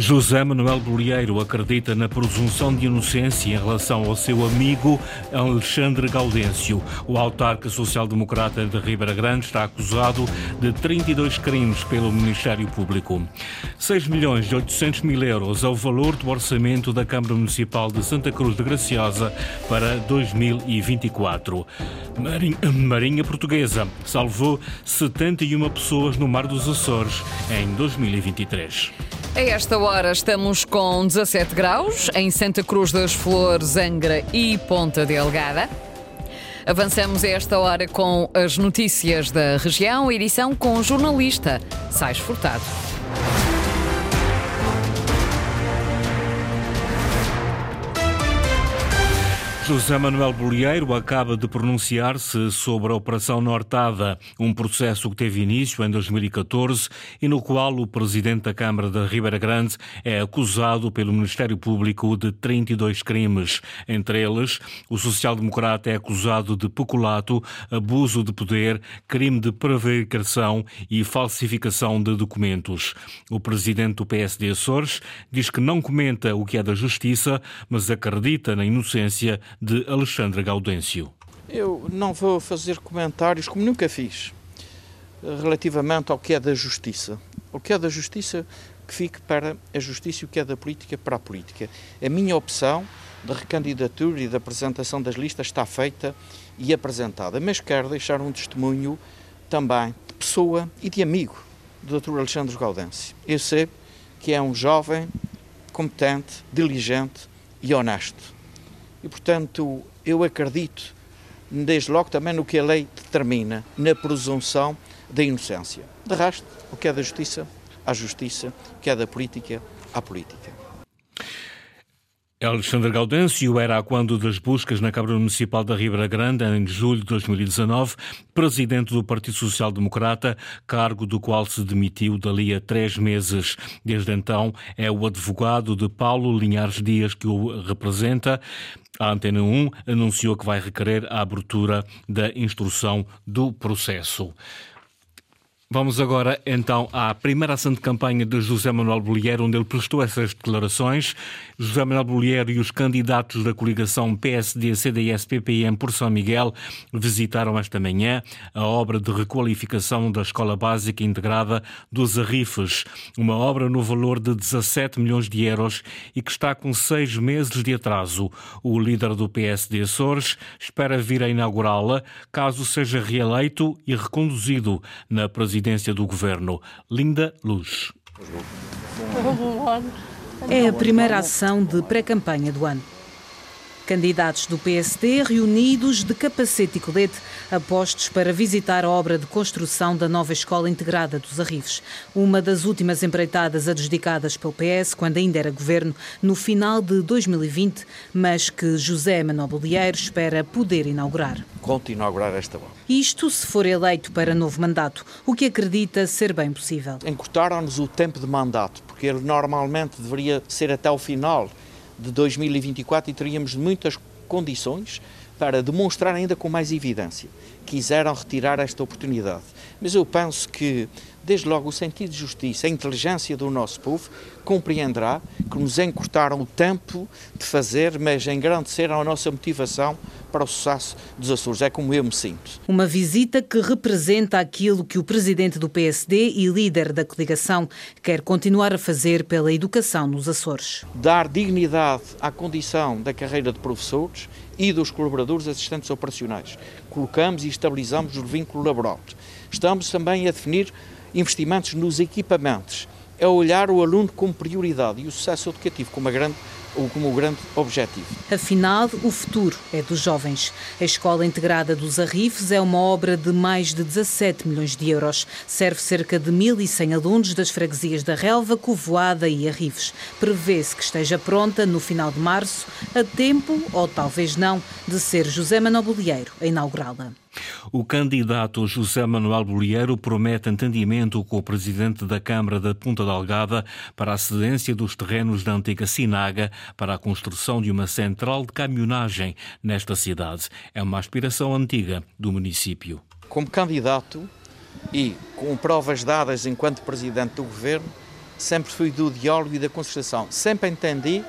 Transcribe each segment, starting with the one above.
José Manuel Bolieiro acredita na presunção de inocência em relação ao seu amigo Alexandre Gaudêncio. O autarca social-democrata de Ribeira Grande está acusado de 32 crimes pelo Ministério Público. 6 milhões e 800 mil euros é o valor do orçamento da Câmara Municipal de Santa Cruz de Graciosa para 2024. Marinha, Portuguesa salvou 71 pessoas no Mar dos Açores em 2023. A esta hora estamos com 17 graus em Santa Cruz das Flores, Angra e Ponta Delgada. Avançamos a esta hora com as notícias da região, edição com o jornalista Sais Furtado. José Manuel Bolieiro acaba de pronunciar-se sobre a Operação Nortada, um processo que teve início em 2014 e no qual o presidente da Câmara da Ribeira Grande é acusado pelo Ministério Público de 32 crimes. Entre eles, o social-democrata é acusado de peculato, abuso de poder, crime de prevaricação e falsificação de documentos. O presidente do PSD Açores diz que não comenta o que é da justiça, mas acredita na inocência de Alexandre Gaudêncio. Eu não vou fazer comentários, como nunca fiz, relativamente ao que é da justiça. O que é da justiça que fique para a justiça e o que é da política para a política. A minha opção de recandidatura e da apresentação das listas está feita e apresentada, mas quero deixar um testemunho também de pessoa e de amigo do Dr. Alexandre Gaudêncio. Eu sei que é um jovem competente, diligente e honesto e, portanto, eu acredito, desde logo, também no que a lei determina, na presunção da inocência. De resto, o que é da justiça, à justiça, o que é da política, à política. Alexandre Gaudêncio era, quando das buscas na Câmara Municipal da Ribeira Grande, em julho de 2019, presidente do Partido Social Democrata, cargo do qual se demitiu dali a três meses. Desde então, é o advogado de Paulo Linhares Dias que o representa. A Antena 1 anunciou que vai requerer a abertura da instrução do processo. Vamos agora então à primeira ação de campanha de José Manuel Bolieiro, onde ele prestou essas declarações. José Manuel Bolieiro e os candidatos da coligação PSD, CDS, PPM por São Miguel visitaram esta manhã a obra de requalificação da Escola Básica Integrada dos Arrifes, uma obra no valor de 17 milhões de euros e que está com seis meses de atraso. O líder do PSD Açores espera vir a inaugurá-la caso seja reeleito e reconduzido na presidência do governo. Linda Luz. É a primeira ação de pré-campanha do ano. Candidatos do PSD reunidos de capacete e colete, apostos para visitar a obra de construção da nova Escola Integrada dos Arrifes, uma das últimas empreitadas adjudicadas pelo PS quando ainda era governo, no final de 2020, mas que José Manuel Bolieiro espera poder inaugurar. Conto inaugurar esta obra. Isto se for eleito para novo mandato, o que acredita ser bem possível. Encurtaram-nos o tempo de mandato, porque ele normalmente deveria ser até o final de 2024 e teríamos muitas condições para demonstrar ainda com mais evidência. Quiseram retirar esta oportunidade. Mas eu penso que, desde logo, o sentido de justiça, a inteligência do nosso povo compreenderá que nos encurtaram o tempo de fazer, mas engrandeceram a nossa motivação para o sucesso dos Açores. É como eu me sinto. Uma visita que representa aquilo que o presidente do PSD e líder da coligação quer continuar a fazer pela educação nos Açores. Dar dignidade à condição da carreira de professores e dos colaboradores assistentes operacionais. Colocamos e estabilizamos o vínculo laboral. Estamos também a definir investimentos nos equipamentos, a olhar o aluno como prioridade e o sucesso educativo como grande como grande objetivo. Afinal, o futuro é dos jovens. A Escola Integrada dos Arrifes é uma obra de mais de 17 milhões de euros. Serve cerca de 1.100 alunos das freguesias da Relva, Covoada e Arrifes. Prevê-se que esteja pronta no final de março, a tempo, ou talvez não, de ser José Manobolieiro a inaugurá-la. O candidato José Manuel Bolieiro promete entendimento com o presidente da Câmara da Ponta Delgada para a cedência dos terrenos da antiga Sinaga para a construção de uma central de caminhonagem nesta cidade. É uma aspiração antiga do município. Como candidato e com provas dadas enquanto presidente do governo, sempre fui do diálogo e da concertação. Sempre entendi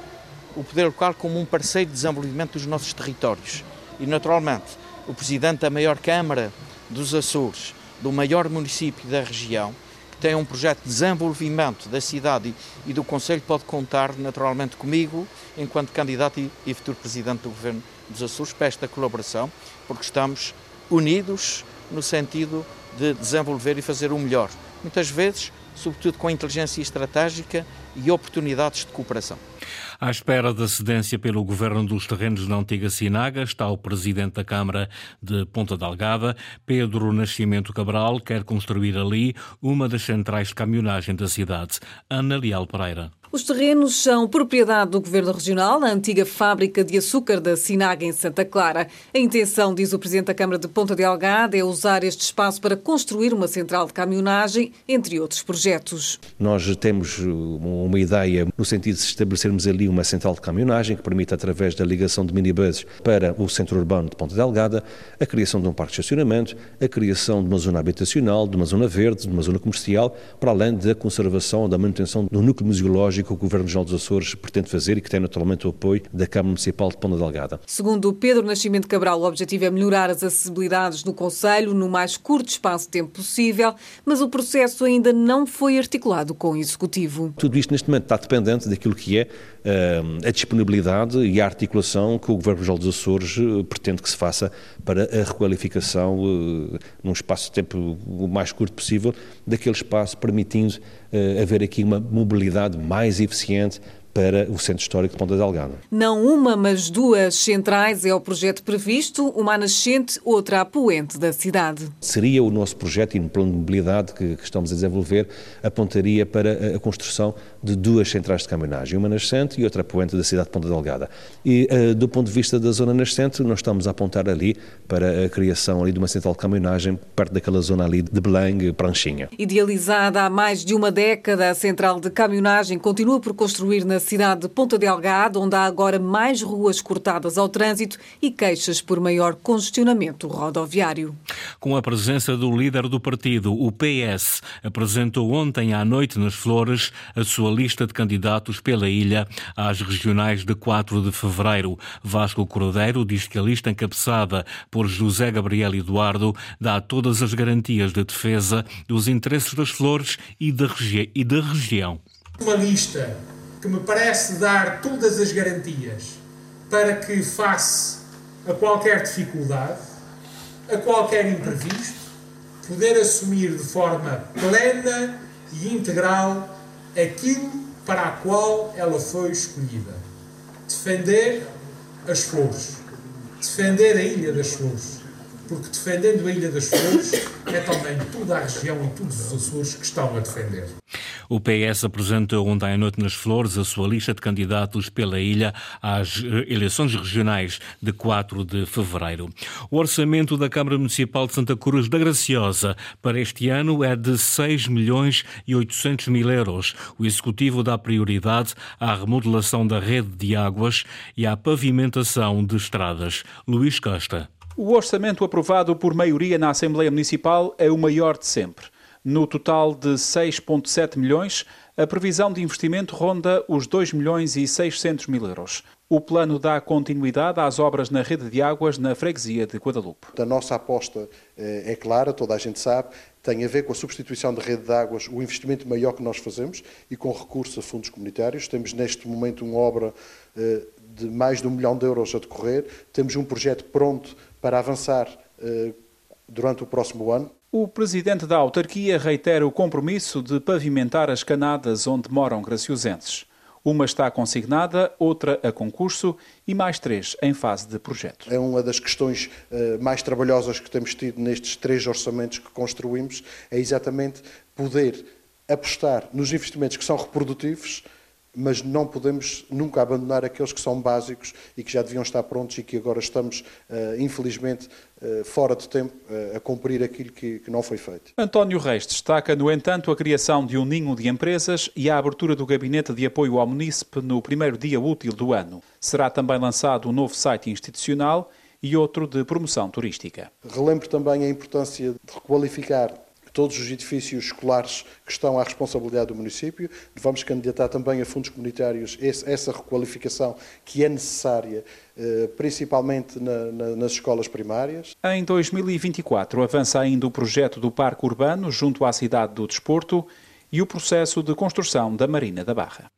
o poder local como um parceiro de desenvolvimento dos nossos territórios. E, naturalmente, o presidente da maior Câmara dos Açores, do maior município da região, que tem um projeto de desenvolvimento da cidade e do Conselho, pode contar naturalmente comigo, enquanto candidato e futuro presidente do Governo dos Açores, para esta colaboração, porque estamos unidos no sentido de desenvolver e fazer o melhor. Muitas vezes, sobretudo com inteligência estratégica e oportunidades de cooperação. À espera da cedência pelo governo dos terrenos na antiga Sinaga está o presidente da Câmara de Ponta Delgada, Pedro Nascimento Cabral, quer construir ali uma das centrais de caminhonagem da cidade. Ana Leal Pereira. Os terrenos são propriedade do Governo Regional, a antiga fábrica de açúcar da Sinaga em Santa Clara. A intenção, diz o Presidente da Câmara de Ponta Delgada, é usar este espaço para construir uma central de caminhonagem, entre outros projetos. Nós temos uma ideia no sentido de estabelecermos ali uma central de caminhonagem que permita, através da ligação de minibuses para o centro urbano de Ponta Delgada, a criação de um parque de estacionamento, a criação de uma zona habitacional, de uma zona verde, de uma zona comercial, para além da conservação, da manutenção do núcleo museológico que o Governo Regional dos Açores pretende fazer e que tem naturalmente o apoio da Câmara Municipal de Ponta Delgada. Segundo Pedro Nascimento Cabral, o objetivo é melhorar as acessibilidades no Conselho no mais curto espaço de tempo possível, mas o processo ainda não foi articulado com o Executivo. Tudo isto neste momento está dependente daquilo que é a disponibilidade e a articulação que o Governo Regional dos Açores uh, pretende que se faça para a requalificação uh, num espaço de tempo o mais curto possível daquele espaço, permitindo haver aqui uma mobilidade mais eficiente para o Centro Histórico de Ponta Delgada. Não uma, mas duas centrais é o projeto previsto, uma nascente, outra a poente da cidade. Seria o nosso projeto e no plano de mobilidade que, que estamos a desenvolver, apontaria para a, a, construção de duas centrais de caminhonagem, uma nascente e outra a poente da cidade de Ponta Delgada. E uh, do ponto de vista da zona nascente, nós estamos a apontar ali para a criação ali de uma central de caminhonagem perto daquela zona ali de Belém, Pranchinha. Idealizada há mais de uma década, a central de caminhonagem continua por construir na cidade de Ponta Delgada, onde há agora mais ruas cortadas ao trânsito e queixas por maior congestionamento rodoviário. Com a presença do líder do partido, o PS, apresentou ontem à noite nas Flores a sua lista de candidatos pela ilha às regionais de 4 de fevereiro. Vasco Cordeiro diz que a lista encabeçada por José Gabriel Eduardo dá todas as garantias de defesa dos interesses das Flores e da, regi e da região. Uma lista que me parece dar todas as garantias para que, face a qualquer dificuldade, a qualquer imprevisto, poder assumir de forma plena e integral aquilo para a qual ela foi escolhida. Defender as flores. Defender a Ilha das Flores. Porque defendendo a Ilha das Flores é também toda a região e todos os Açores que estão a defender. O PS apresentou ontem à noite nas Flores a sua lista de candidatos pela ilha às eleições regionais de 4 de fevereiro. O orçamento da Câmara Municipal de Santa Cruz da Graciosa para este ano é de 6 milhões e 800 mil euros. O Executivo dá prioridade à remodelação da rede de águas e à pavimentação de estradas. Luís Costa. O orçamento aprovado por maioria na Assembleia Municipal é o maior de sempre. No total de 6,7 milhões, a previsão de investimento ronda os 2 milhões e 600 mil euros. O plano dá continuidade às obras na rede de águas na freguesia de Guadalupe. A nossa aposta eh, é clara, toda a gente sabe, tem a ver com a substituição da rede de águas, o investimento maior que nós fazemos e com recurso a fundos comunitários. Temos neste momento uma obra eh, de mais de um milhão de euros a decorrer. Temos um projeto pronto para avançar eh, durante o próximo ano. O presidente da autarquia reitera o compromisso de pavimentar as canadas onde moram graciosenses. Uma está consignada, outra a concurso e mais três em fase de projeto. É uma das questões uh, mais trabalhosas que temos tido nestes três orçamentos que construímos, é exatamente poder apostar nos investimentos que são reprodutivos mas não podemos nunca abandonar aqueles que são básicos e que já deviam estar prontos e que agora estamos, uh, infelizmente, uh, fora de tempo uh, a cumprir aquilo que, que, não foi feito. António Reis destaca, no entanto, a criação de um ninho de empresas e a abertura do gabinete de apoio ao munícipe no primeiro dia útil do ano. Será também lançado um novo site institucional e outro de promoção turística. Relembro também a importância de requalificar todos os edifícios escolares que estão à responsabilidade do município. Vamos candidatar também a fundos comunitários essa requalificação que é necessária, eh, principalmente nas escolas primárias. Em 2024 avança ainda o projeto do Parque Urbano junto à cidade do Desporto e o processo de construção da Marina da Barra.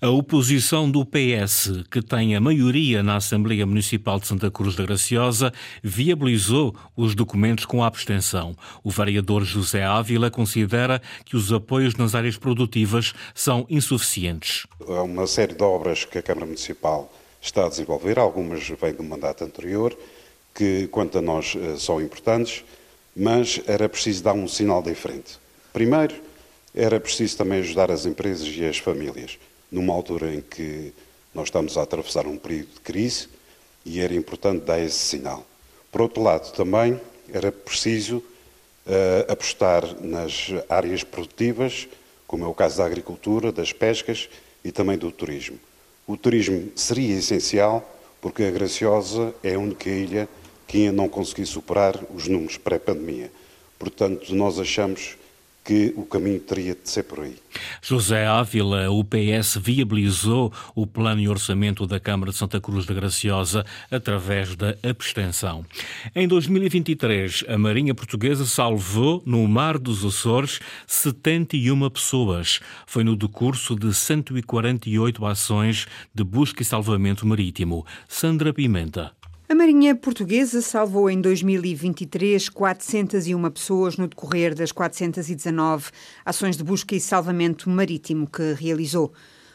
A oposição do PS, que tem a maioria na Assembleia Municipal de Santa Cruz da Graciosa, viabilizou os documentos com a abstenção. O vereador José Ávila considera que os apoios nas áreas produtivas são insuficientes. Há uma série de obras que a Câmara Municipal está a desenvolver, algumas vêm do mandato anterior, que, quanto a nós, eh, são importantes, mas era preciso dar um sinal diferente. Primeiro, era preciso também ajudar as empresas e as famílias, numa altura em que nós estamos a atravessar um período de crise e era importante dar esse sinal. Por outro lado, também era preciso uh, apostar nas áreas produtivas, como é o caso da agricultura, das pescas e também do turismo. O turismo seria essencial porque a Graciosa é a única ilha que ainda não conseguiu superar os números pré-pandemia. Portanto, nós achamos que o caminho teria de ser por aí. José Ávila, o PS viabilizou o plano e orçamento da Câmara de Santa Cruz da Graciosa através da abstenção. Em 2023, a Marinha Portuguesa salvou no Mar dos Açores 71 pessoas. Foi no decurso de 148 ações de busca e salvamento marítimo. Sandra Pimenta. A Marinha Portuguesa salvou em 2023 401 pessoas no decorrer das 419 ações de busca e salvamento marítimo que realizou.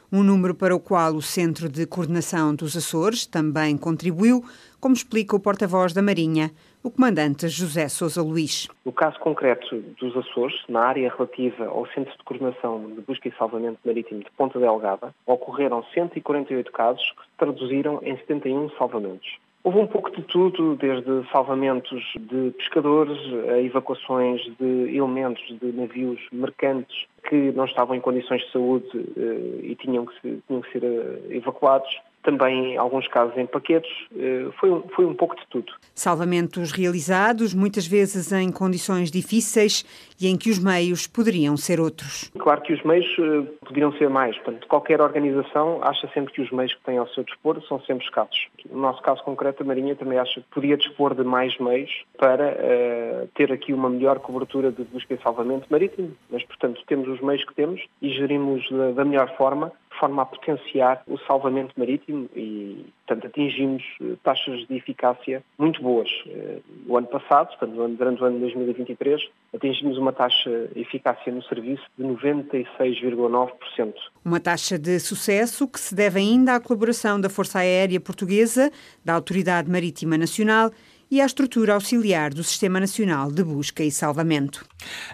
Um número para o qual o Centro de Coordenação dos Açores também contribuiu, como explica o porta-voz da Marinha, o comandante José Sousa Luís. No caso concreto dos Açores, na área relativa ao Centro de Coordenação de Busca e Salvamento Marítimo de Ponta Delgada, ocorreram 148 casos que se traduziram em 71 salvamentos. Houve um pouco de tudo, desde salvamentos de pescadores, a evacuações de elementos de navios mercantes que não estavam em condições de saúde eh, e tinham que, tinham que ser eh, evacuados, também alguns casos em paquetes, eh, foi um, foi um pouco de tudo. Salvamentos realizados, muitas vezes em condições difíceis e em que os meios poderiam ser outros. Claro que os meios eh, poderiam ser mais. Portanto, qualquer organização acha sempre que os meios que tem ao seu dispor são sempre escassos. No nosso caso concreto, a Marinha também acha que podia dispor de mais meios para uh, ter aqui uma melhor cobertura de busca e salvamento marítimo. Mas, portanto, temos os meios que temos e gerimos da, da melhor forma forma a potenciar o salvamento marítimo e, portanto, atingimos eh, taxas de eficácia muito boas. Eh, o ano passado, portanto, durante o ano de 2023, atingimos uma taxa de eficácia no serviço de 96,9%. Uma taxa de sucesso que se deve ainda à colaboração da Força Aérea Portuguesa, da Autoridade Marítima Nacional e à estrutura auxiliar do Sistema Nacional de Busca e Salvamento.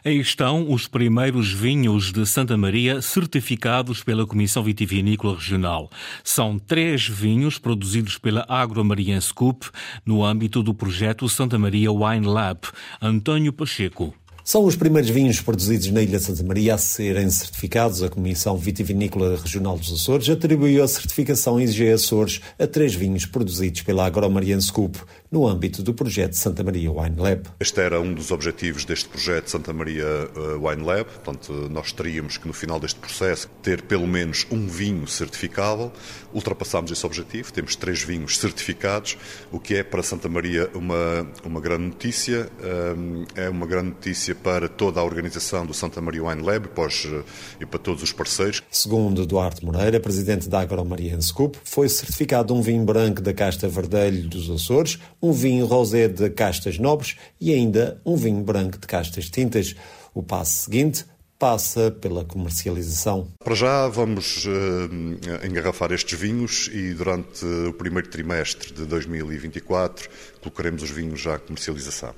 Aí estão os primeiros vinhos de Santa Maria certificados pela Comissão Vitivinícola Regional. São três vinhos produzidos pela Agromariense Coop no âmbito do projeto Santa Maria Wine Lab. António Pacheco. São os primeiros vinhos produzidos na Ilha de Santa Maria a serem certificados. A Comissão Vitivinícola Regional dos Açores atribuiu a certificação IG Açores a três vinhos produzidos pela Agromarian Scoop no âmbito do projeto Santa Maria Wine Lab. Este era um dos objetivos deste projeto Santa Maria eh, Wine Lab. Portanto, nós teríamos que no final deste processo ter pelo menos um vinho certificável. Ultrapassámos esse objetivo, temos três vinhos certificados, o que é para Santa Maria uma, uma grande notícia. Eh, é uma grande notícia para toda a organização do Santa Maria Wine Lab eh, e para todos os parceiros. Segundo Duarte Moreira, presidente da Agromariense Scoop, foi certificado um vinho branco da casta verdelho dos Açores, um vinho rosé de castas nobres e ainda um vinho branco de castas tintas. O passo seguinte passa pela comercialização. Para já vamos uh, engarrafar estes vinhos e durante o primeiro trimestre de 2024 colocaremos os vinhos já à comercialização.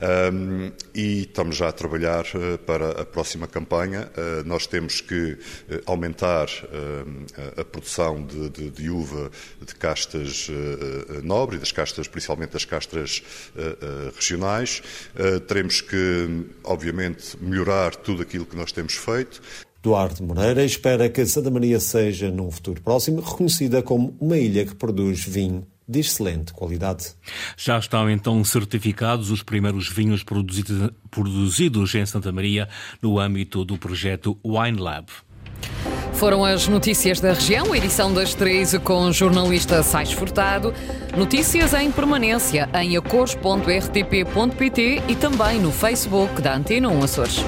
Um, e estamos já a trabalhar uh, para a próxima campanha. Uh, nós temos que uh, aumentar a produção de, de, de, uva de castas nobre, das castas, principalmente das castas regionais. teremos que, obviamente, melhorar tudo aquilo que nós temos feito. Duarte Moreira espera que Santa Maria seja, num futuro próximo, reconhecida como uma ilha que produz vinho de excelente qualidade. Já estão então certificados os primeiros vinhos produzidos em Santa Maria no âmbito do projeto Wine Lab. Foram as notícias da região, edição das 13 com o jornalista Sais Furtado. Notícias em permanência em acores.rtp.pt e também no Facebook da Antena 1 Açores.